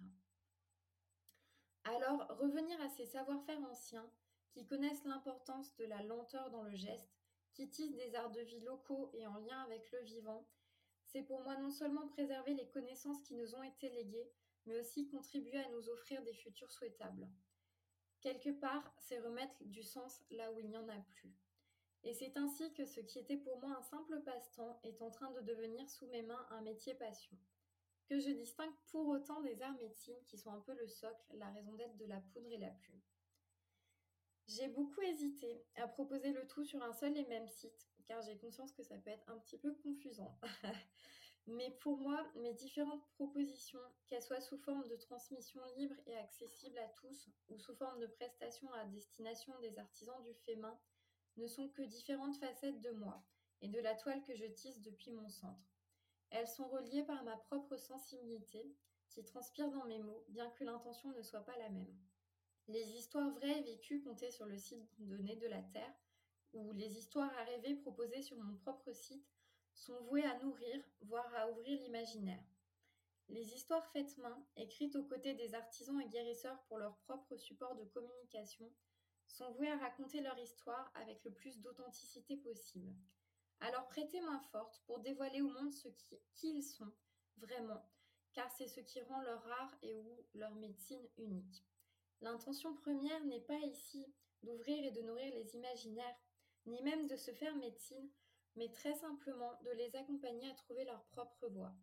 Alors, revenir à ces savoir-faire anciens qui connaissent l'importance de la lenteur dans le geste, qui tissent des arts de vie locaux et en lien avec le vivant, c'est pour moi non seulement préserver les connaissances qui nous ont été léguées, mais aussi contribuer à nous offrir des futurs souhaitables. Quelque part, c'est remettre du sens là où il n'y en a plus. Et c'est ainsi que ce qui était pour moi un simple passe-temps est en train de devenir sous mes mains un métier passion. Que je distingue pour autant des arts médecines qui sont un peu le socle, la raison d'être de la poudre et la plume. J'ai beaucoup hésité à proposer le tout sur un seul et même site, car j'ai conscience que ça peut être un petit peu confusant. Mais pour moi, mes différentes propositions, qu'elles soient sous forme de transmission libre et accessible à tous, ou sous forme de prestations à destination des artisans du fait main, ne sont que différentes facettes de moi et de la toile que je tisse depuis mon centre. Elles sont reliées par ma propre sensibilité, qui transpire dans mes mots, bien que l'intention ne soit pas la même. Les histoires vraies vécues comptées sur le site Nez de la Terre, ou les histoires à rêver proposées sur mon propre site, sont vouées à nourrir, voire à ouvrir l'imaginaire. Les histoires faites main, écrites aux côtés des artisans et guérisseurs pour leur propre support de communication, sont voués à raconter leur histoire avec le plus d'authenticité possible. Alors prêtez main forte pour dévoiler au monde ce qu'ils sont, vraiment, car c'est ce qui rend leur art et ou leur médecine unique. L'intention première n'est pas ici d'ouvrir et de nourrir les imaginaires, ni même de se faire médecine, mais très simplement de les accompagner à trouver leur propre voie.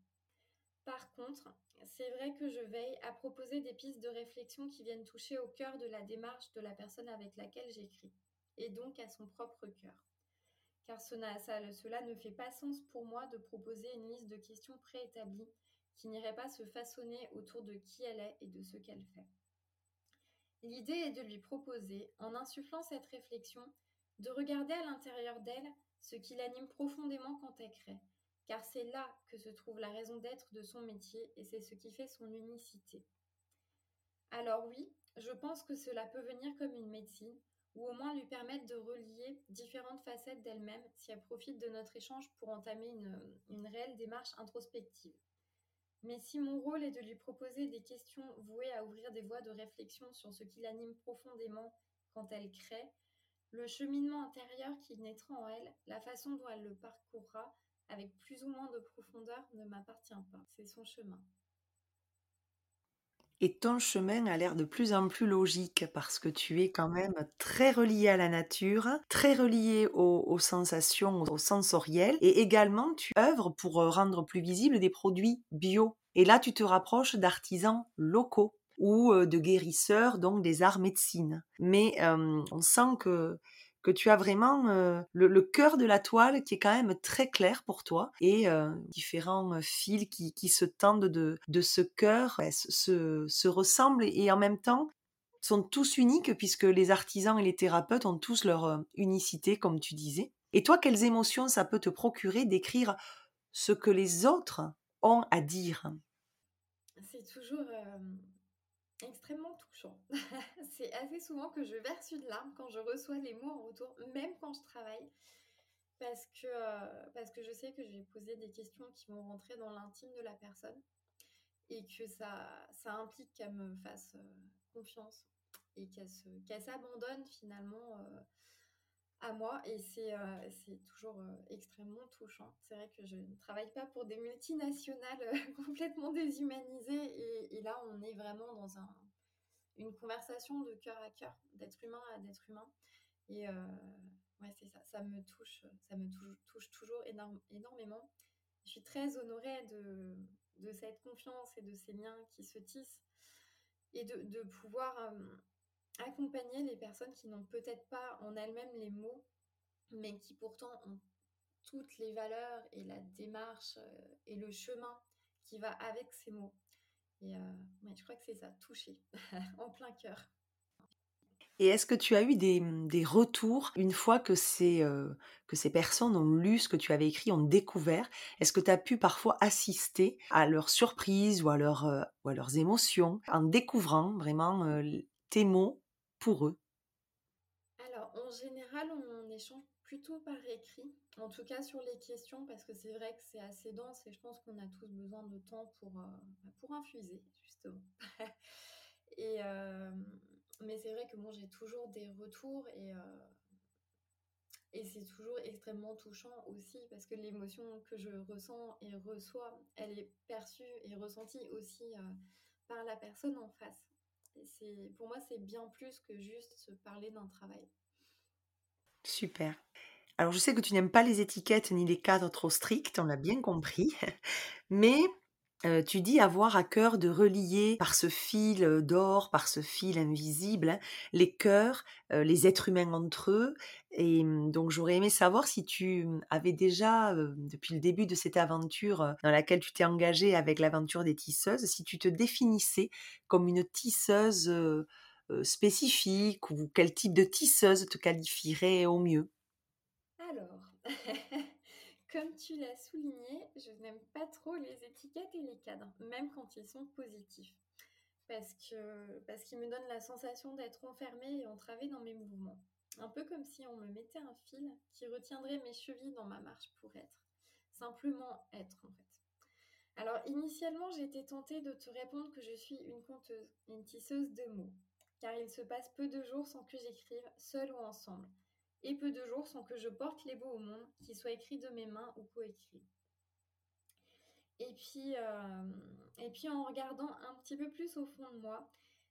Par contre, c'est vrai que je veille à proposer des pistes de réflexion qui viennent toucher au cœur de la démarche de la personne avec laquelle j'écris, et donc à son propre cœur. Car cela, ne fait pas sens pour moi de proposer une liste de questions préétablies qui n'irait pas se façonner autour de qui elle est et de ce qu'elle fait. L'idée est de lui proposer, en insufflant cette réflexion, de regarder à l'intérieur d'elle ce qui l'anime profondément quand elle crée, car c'est là que se trouve la raison d'être de son métier et c'est ce qui fait son unicité. Alors oui, je pense que cela peut venir comme une médecine, ou au moins lui permettre de relier différentes facettes d'elle-même si elle profite de notre échange pour entamer une, réelle démarche introspective. Mais si mon rôle est de lui proposer des questions vouées à ouvrir des voies de réflexion sur ce qui l'anime profondément quand elle crée, le cheminement intérieur qui naîtra en elle, la façon dont elle le parcourra, avec plus ou moins de profondeur ne m'appartient pas. C'est son chemin. Et ton chemin a l'air de plus en plus logique parce que tu es quand même très relié à la nature, très relié aux, sensations, aux sensoriels, et également tu œuvres pour euh, rendre plus visibles des produits bio. Et là, tu te rapproches d'artisans locaux ou de guérisseurs, donc des arts médecines. Mais on sent que que tu as vraiment le, cœur de la toile qui est quand même très clair pour toi et différents fils qui, se tendent de, de ce cœur se, se, ressemblent et en même temps sont tous uniques puisque les artisans et les thérapeutes ont tous leur unicité comme tu disais. Et toi, quelles émotions ça peut te procurer d'écrire ce que les autres ont à dire? C'est toujours extrêmement touchant. c'est assez souvent que je verse une larme quand je reçois les mots en retour, même quand je travaille, parce que, euh, parce que je sais que je vais poser des questions qui vont rentrer dans l'intime de la personne et que ça, ça implique qu'elle me fasse euh, confiance et qu'elle s'abandonne finalement euh, à moi et c'est toujours extrêmement touchant. C'est vrai que je ne travaille pas pour des multinationales complètement déshumanisées et, et, là on est vraiment dans un, une conversation de cœur à cœur, d'être humain à d'être humain. Et euh, ouais, c'est ça, ça me touche, ça me touche, toujours énormément. Je suis très honorée de, de, cette confiance et de ces liens qui se tissent et de, de pouvoir euh, accompagner les personnes qui n'ont peut-être pas en elles-mêmes les mots, mais qui pourtant ont toutes les valeurs et la démarche euh, et le chemin qui va avec ces mots. Et euh, je crois que c'est ça, toucher en plein cœur. Et est-ce que tu as eu des, des retours une fois que ces, euh, que ces personnes ont lu ce que tu avais écrit, ont découvert? Est-ce que tu as pu parfois assister à leurs surprises ou à, leur, ou à leurs émotions en découvrant vraiment tes mots? Pour eux? Alors, en général, on échange plutôt par écrit, en tout cas sur les questions, parce que c'est vrai que c'est assez dense et je pense qu'on a tous besoin de temps pour, euh, bah, pour infuser, justement. et, mais c'est vrai que moi j'ai toujours des retours et, Et c'est toujours extrêmement touchant aussi parce que l'émotion que je ressens et reçois, elle est perçue et ressentie aussi par la personne en face. Pour moi, c'est bien plus que juste se parler d'un travail. Super. Alors, je sais que tu n'aimes pas les étiquettes ni les cadres trop stricts, on l'a bien compris, mais tu dis avoir à cœur de relier par ce fil d'or, par ce fil invisible, les cœurs, les êtres humains entre eux. Et mmh, donc j'aurais aimé savoir si tu mmh, avais déjà, depuis le début de cette aventure dans laquelle tu t'es engagée avec l'aventure des tisseuses, si tu te définissais comme une tisseuse spécifique ou quel type de tisseuse te qualifierait au mieux? Alors, Comme tu l'as souligné, je n'aime pas trop les étiquettes et les cadres, même quand ils sont positifs. Parce qu'ils me donnent la sensation d'être enfermée et entravée dans mes mouvements. Un peu comme si on me mettait un fil qui retiendrait mes chevilles dans ma marche pour être. Simplement être en fait. Alors initialement j'étais tentée de te répondre que je suis une conteuse, une tisseuse de mots. Car il se passe peu de jours sans que j'écrive, seule ou ensemble et peu de jours sans que je porte les mots au monde, qu'ils soient écrits de mes mains ou coécrits. Et puis, euh, et puis en regardant un petit peu plus au fond de moi,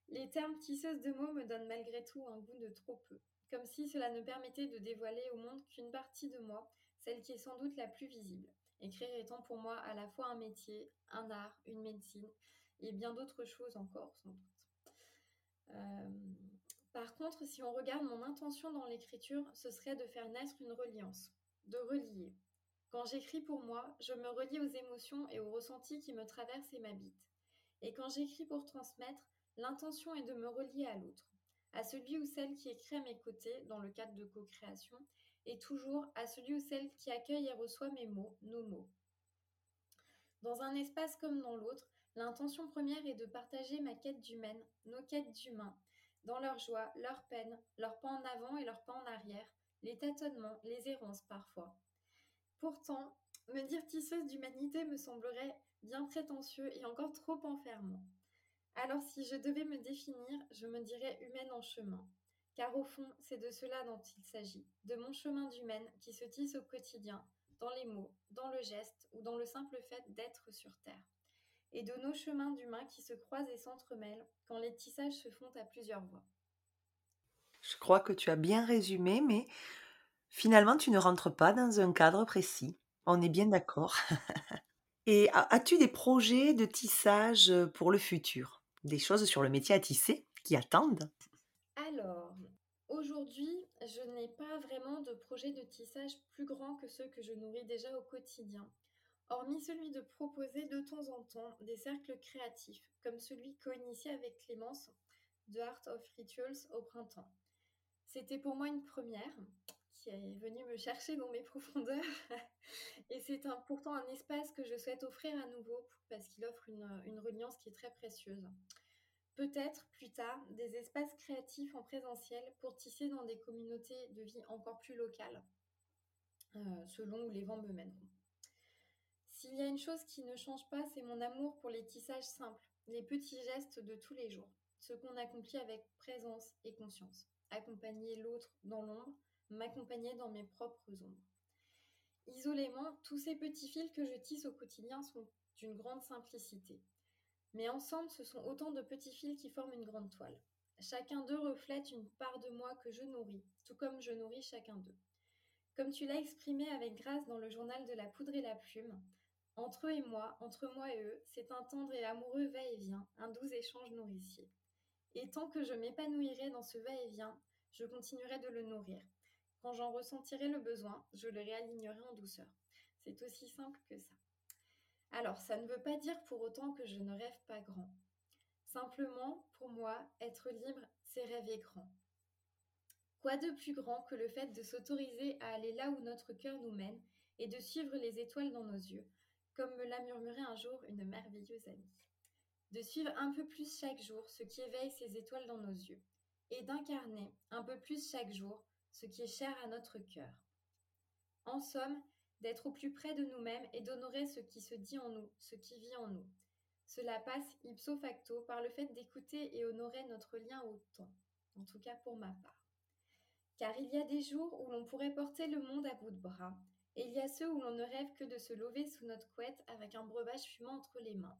les termes tisseuse de mots me donnent malgré tout un goût de trop peu, comme si cela ne permettait de dévoiler au monde qu'une partie de moi, celle qui est sans doute la plus visible. Écrire étant pour moi à la fois un métier, un art, une médecine et bien d'autres choses encore sans doute. Euh, par contre, si on regarde mon intention dans l'écriture, ce serait de faire naître une reliance, de relier. Quand j'écris pour moi, je me relie aux émotions et aux ressentis qui me traversent et m'habitent. Et quand j'écris pour transmettre, l'intention est de me relier à l'autre, à celui ou celle qui écrit à mes côtés dans le cadre de co-création, et toujours à celui ou celle qui accueille et reçoit mes mots, nos mots. Dans un espace comme dans l'autre, l'intention première est de partager ma quête d'humaine, nos quêtes d'humains, dans leur joie, leur peine, leur pas en avant et leur pas en arrière, les tâtonnements, les errances parfois. Pourtant, me dire tisseuse d'humanité me semblerait bien prétentieux et encore trop enfermant. Alors si je devais me définir, je me dirais humaine en chemin. Car au fond, c'est de cela dont il s'agit, de mon chemin d'humaine qui se tisse au quotidien, dans les mots, dans le geste ou dans le simple fait d'être sur Terre et de nos chemins d'humains qui se croisent et s'entremêlent quand les tissages se font à plusieurs voix. Je crois que tu as bien résumé, mais finalement tu ne rentres pas dans un cadre précis. On est bien d'accord. et as-tu des projets de tissage pour le futur? Des choses sur le métier à tisser qui attendent? Alors, aujourd'hui, je n'ai pas vraiment de projet de tissage plus grand que ceux que je nourris déjà au quotidien hormis celui de proposer de temps en temps des cercles créatifs, comme celui co-initié avec Clémence de Art of Rituals au printemps. C'était pour moi une première qui est venue me chercher dans mes profondeurs et c'est pourtant un espace que je souhaite offrir à nouveau parce qu'il offre une, reliance qui est très précieuse. Peut-être plus tard des espaces créatifs en présentiel pour tisser dans des communautés de vie encore plus locales, euh, selon où les vents me mèneront. S'il y a une chose qui ne change pas, c'est mon amour pour les tissages simples, les petits gestes de tous les jours, ce qu'on accomplit avec présence et conscience. Accompagner l'autre dans l'ombre, m'accompagner dans mes propres ombres. Isolément, tous ces petits fils que je tisse au quotidien sont d'une grande simplicité. Mais ensemble, ce sont autant de petits fils qui forment une grande toile. Chacun d'eux reflète une part de moi que je nourris, tout comme je nourris chacun d'eux. Comme tu l'as exprimé avec grâce dans le journal de la poudre et la plume, entre eux et moi, entre moi et eux, c'est un tendre et amoureux va-et-vient, un doux échange nourricier. Et tant que je m'épanouirai dans ce va-et-vient, je continuerai de le nourrir. Quand j'en ressentirai le besoin, je le réalignerai en douceur. C'est aussi simple que ça. Alors, ça ne veut pas dire pour autant que je ne rêve pas grand. Simplement, pour moi, être libre, c'est rêver grand. Quoi de plus grand que le fait de s'autoriser à aller là où notre cœur nous mène et de suivre les étoiles dans nos yeux, comme me l'a murmuré un jour une merveilleuse amie. De suivre un peu plus chaque jour ce qui éveille ces étoiles dans nos yeux, et d'incarner un peu plus chaque jour ce qui est cher à notre cœur. En somme, d'être au plus près de nous-mêmes et d'honorer ce qui se dit en nous, ce qui vit en nous. Cela passe ipso facto par le fait d'écouter et honorer notre lien au temps, en tout cas pour ma part. Car il y a des jours où l'on pourrait porter le monde à bout de bras, et il y a ceux où l'on ne rêve que de se lever sous notre couette avec un breuvage fumant entre les mains.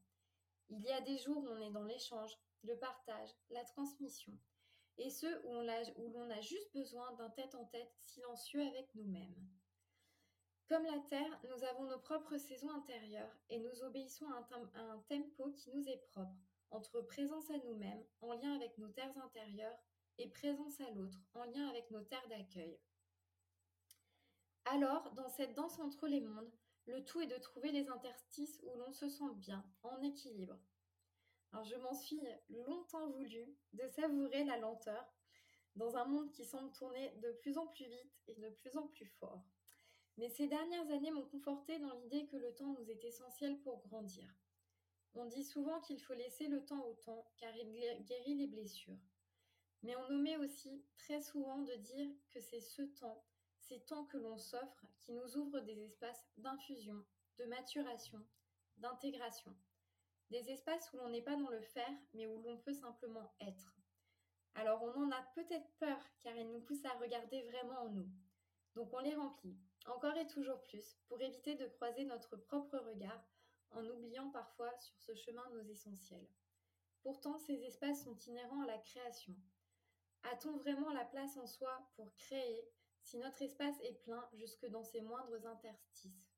Il y a des jours où on est dans l'échange, le partage, la transmission, et ceux où l'on a juste besoin d'un tête-en-tête silencieux avec nous-mêmes. Comme la Terre, nous avons nos propres saisons intérieures et nous obéissons à un, tempo qui nous est propre, entre présence à nous-mêmes, en lien avec nos terres intérieures, et présence à l'autre, en lien avec nos terres d'accueil. Alors, dans cette danse entre les mondes, le tout est de trouver les interstices où l'on se sent bien, en équilibre, alors je m'en suis longtemps voulu de savourer la lenteur dans un monde qui semble tourner de plus en plus vite et de plus en plus fort. Mais ces dernières années m'ont conforté dans l'idée que le temps nous est essentiel pour grandir. On dit souvent qu'il faut laisser le temps au temps car il guérit les blessures. Mais on omet aussi très souvent de dire que c'est ce temps, ces temps que l'on s'offre qui nous ouvrent des espaces d'infusion, de maturation, d'intégration. Des espaces où l'on n'est pas dans le faire, mais où l'on peut simplement être. Alors on en a peut-être peur, car ils nous poussent à regarder vraiment en nous. Donc on les remplit, encore et toujours plus, pour éviter de croiser notre propre regard, en oubliant parfois sur ce chemin nos essentiels. Pourtant, ces espaces sont inhérents à la création. A-t-on vraiment la place en soi pour créer si notre espace est plein jusque dans ses moindres interstices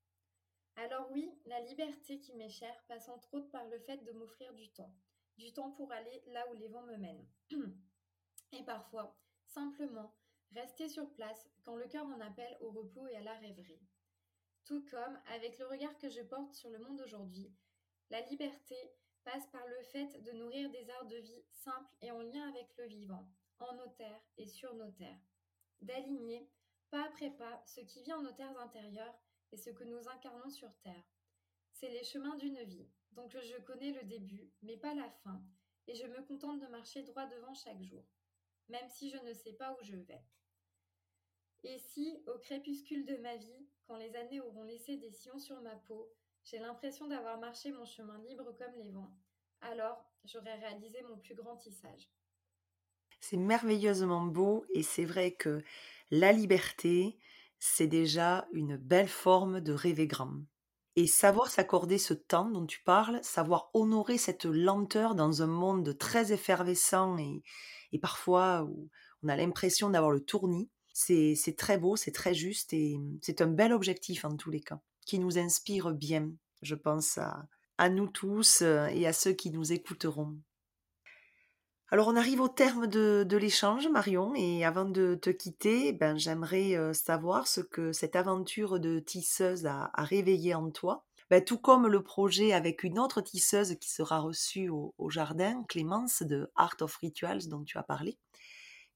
alors oui, la liberté qui m'est chère passe entre autres par le fait de m'offrir du temps, du temps pour aller là où les vents me mènent. et parfois, simplement, rester sur place quand le cœur en appelle au repos et à la rêverie. Tout comme, avec le regard que je porte sur le monde aujourd'hui, la liberté passe par le fait de nourrir des arts de vie simples et en lien avec le vivant, en nos terres et sur nos terres. D'aligner, pas après pas, ce qui vient en nos terres intérieures et ce que nous incarnons sur Terre. C'est les chemins d'une vie, donc je connais le début, mais pas la fin, et je me contente de marcher droit devant chaque jour, même si je ne sais pas où je vais. Et si, au crépuscule de ma vie, quand les années auront laissé des sillons sur ma peau, j'ai l'impression d'avoir marché mon chemin libre comme les vents, alors j'aurai réalisé mon plus grand tissage. C'est merveilleusement beau et c'est vrai que la liberté, c'est déjà une belle forme de rêver grand. Et savoir s'accorder ce temps dont tu parles, savoir honorer cette lenteur dans un monde très effervescent et, parfois où on a l'impression d'avoir le tournis, c'est très beau, c'est très juste et c'est un bel objectif en tous les cas, qui nous inspire bien, je pense, à nous tous euh, et à ceux qui nous écouteront. Alors on arrive au terme de, l'échange, Marion, et avant de te quitter, ben, j'aimerais euh, savoir ce que cette aventure de tisseuse a, réveillé en toi. Ben, tout comme le projet avec une autre tisseuse qui sera reçue au, jardin, Clémence de Art of Rituals dont tu as parlé.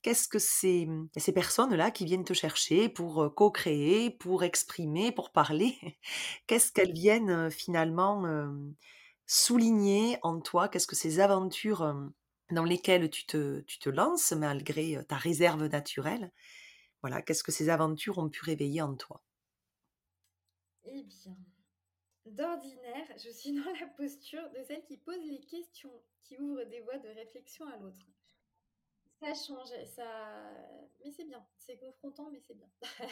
Qu'est-ce que ces, ces personnes-là qui viennent te chercher pour euh, co-créer, pour exprimer, pour parler, qu'est-ce qu'elles viennent euh, finalement souligner en toi? Qu'est-ce que ces aventures dans lesquelles tu te, lances malgré ta réserve naturelle. Voilà, qu'est-ce que ces aventures ont pu réveiller en toi? Eh bien, d'ordinaire, je suis dans la posture de celle qui pose les questions, qui ouvre des voies de réflexion à l'autre. Ça change, ça... mais c'est bien, c'est confrontant, mais c'est bien.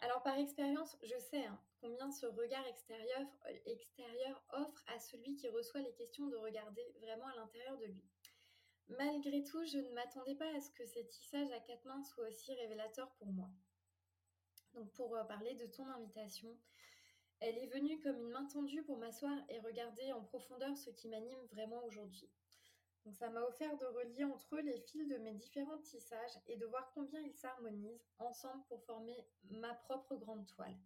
Alors par expérience, je sais hein, combien ce regard extérieur offre à celui qui reçoit les questions de regarder vraiment à l'intérieur de lui. Malgré tout, je ne m'attendais pas à ce que ces tissages à quatre mains soient aussi révélateurs pour moi. Donc pour euh, parler de ton invitation, elle est venue comme une main tendue pour m'asseoir et regarder en profondeur ce qui m'anime vraiment aujourd'hui. Donc ça m'a offert de relier entre eux les fils de mes différents tissages et de voir combien ils s'harmonisent ensemble pour former ma propre grande toile.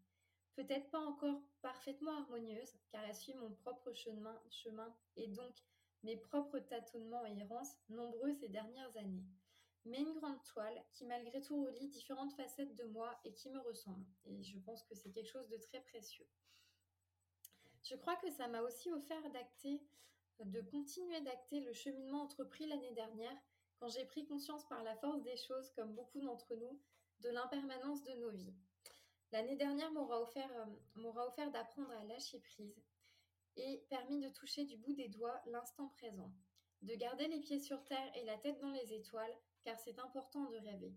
Peut-être pas encore parfaitement harmonieuse, car elle suit mon propre chemin, chemin et donc mes propres tâtonnements et errances, nombreux ces dernières années. Mais une grande toile qui malgré tout relie différentes facettes de moi et qui me ressemble. Et je pense que c'est quelque chose de très précieux. Je crois que ça m'a aussi offert d'acter, de continuer d'acter le cheminement entrepris l'année dernière quand j'ai pris conscience par la force des choses, comme beaucoup d'entre nous, de l'impermanence de nos vies. L'année dernière m'aura offert, euh, offert d'apprendre à lâcher prise et permis de toucher du bout des doigts l'instant présent, de garder les pieds sur terre et la tête dans les étoiles, car c'est important de rêver,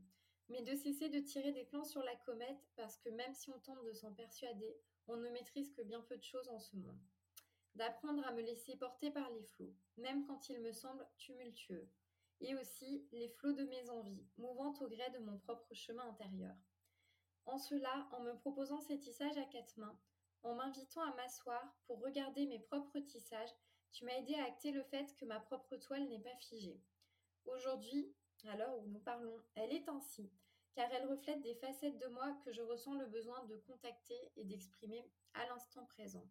mais de cesser de tirer des plans sur la comète parce que même si on tente de s'en persuader, on ne maîtrise que bien peu de choses en ce monde. D'apprendre à me laisser porter par les flots, même quand ils me semblent tumultueux, et aussi les flots de mes envies, mouvant au gré de mon propre chemin intérieur. En cela, en me proposant ces tissages à quatre mains, en m'invitant à m'asseoir pour regarder mes propres tissages, tu m'as aidé à acter le fait que ma propre toile n'est pas figée. Aujourd'hui, à l'heure où nous parlons, elle est ainsi, car elle reflète des facettes de moi que je ressens le besoin de contacter et d'exprimer à l'instant présent.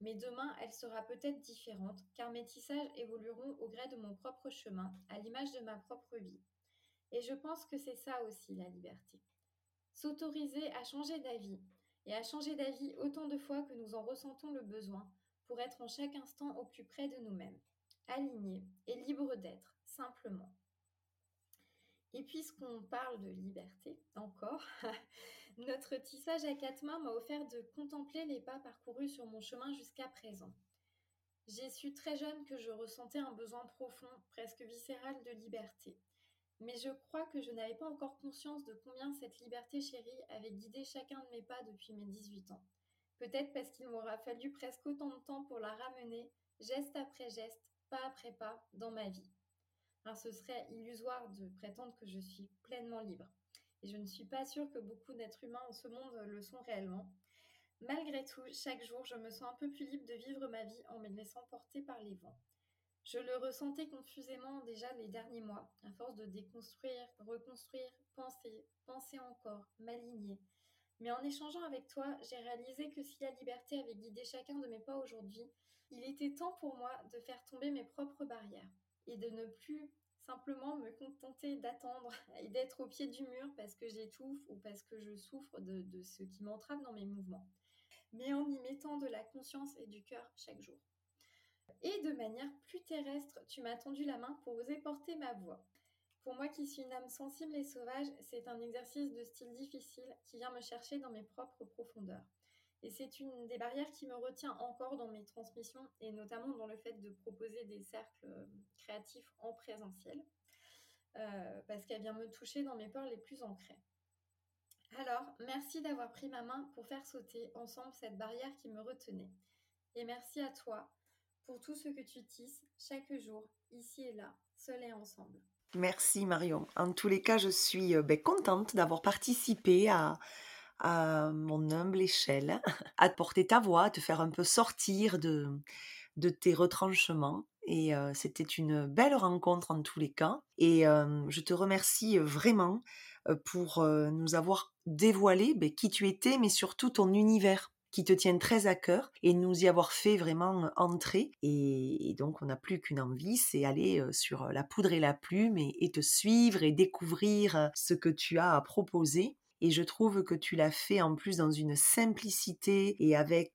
Mais demain, elle sera peut-être différente, car mes tissages évolueront au gré de mon propre chemin, à l'image de ma propre vie. Et je pense que c'est ça aussi la liberté. S'autoriser à changer d'avis, et à changer d'avis autant de fois que nous en ressentons le besoin, pour être en chaque instant au plus près de nous-mêmes, alignés et libres d'être, simplement. Et puisqu'on parle de liberté, encore, notre tissage à quatre mains m'a offert de contempler les pas parcourus sur mon chemin jusqu'à présent. J'ai su très jeune que je ressentais un besoin profond, presque viscéral de liberté. Mais je crois que je n'avais pas encore conscience de combien cette liberté chérie avait guidé chacun de mes pas depuis mes 18 ans. Peut-être parce qu'il m'aura fallu presque autant de temps pour la ramener, geste après geste, pas après pas, dans ma vie ce serait illusoire de prétendre que je suis pleinement libre. Et je ne suis pas sûre que beaucoup d'êtres humains en ce monde le sont réellement. Malgré tout, chaque jour, je me sens un peu plus libre de vivre ma vie en me laissant porter par les vents. Je le ressentais confusément déjà les derniers mois, à force de déconstruire, reconstruire, penser, penser encore, m'aligner. Mais en échangeant avec toi, j'ai réalisé que si la liberté avait guidé chacun de mes pas aujourd'hui, il était temps pour moi de faire tomber mes propres barrières et de ne plus simplement me contenter d'attendre et d'être au pied du mur parce que j'étouffe ou parce que je souffre de, ce qui m'entrave dans mes mouvements, mais en y mettant de la conscience et du cœur chaque jour. Et de manière plus terrestre, tu m'as tendu la main pour oser porter ma voix. Pour moi qui suis une âme sensible et sauvage, c'est un exercice de style difficile qui vient me chercher dans mes propres profondeurs. Et c'est une des barrières qui me retient encore dans mes transmissions et notamment dans le fait de proposer des cercles euh, créatifs en présentiel euh, parce qu'elle vient me toucher dans mes peurs les plus ancrées. Alors, merci d'avoir pris ma main pour faire sauter ensemble cette barrière qui me retenait. Et merci à toi pour tout ce que tu tisses chaque jour, ici et là, seul et ensemble. Merci Marion. En tous les cas, je suis euh, ben, contente d'avoir participé à, mon humble échelle, à te porter ta voix, à te faire un peu sortir de, de tes retranchements. Et c'était une belle rencontre en tous les cas. Et je te remercie vraiment pour nous avoir dévoilé ben, qui tu étais, mais surtout ton univers qui te tient très à cœur et nous y avoir fait vraiment entrer. Et, donc, on n'a plus qu'une envie, c'est aller sur la poudre et la plume et, te suivre et découvrir ce que tu as à proposer. Et je trouve que tu l'as fait en plus dans une simplicité et avec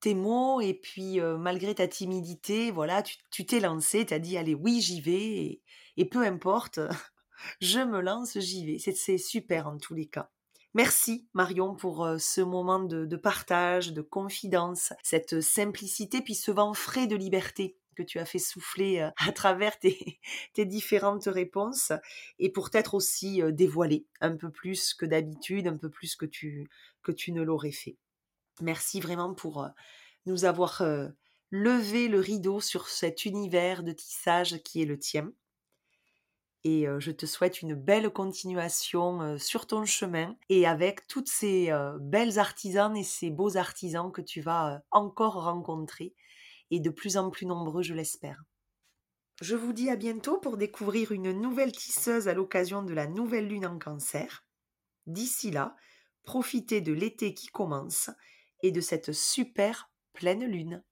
tes mots. Et puis, malgré ta timidité, voilà, tu t'es lancé, tu as dit, allez, oui, j'y vais. Et, peu importe, je me lance, j'y vais. C'est super en tous les cas. Merci Marion pour ce moment de, partage, de confidence, cette simplicité, puis ce vent frais de liberté que tu as fait souffler à travers tes, différentes réponses et pour t'être aussi dévoilé un peu plus que d'habitude, un peu plus que tu, que tu ne l'aurais fait. Merci vraiment pour nous avoir levé le rideau sur cet univers de tissage qui est le tien. Et je te souhaite une belle continuation sur ton chemin et avec toutes ces belles artisanes et ces beaux artisans que tu vas encore rencontrer et de plus en plus nombreux, je l'espère. Je vous dis à bientôt pour découvrir une nouvelle tisseuse à l'occasion de la nouvelle lune en cancer. D'ici là, profitez de l'été qui commence et de cette super pleine lune.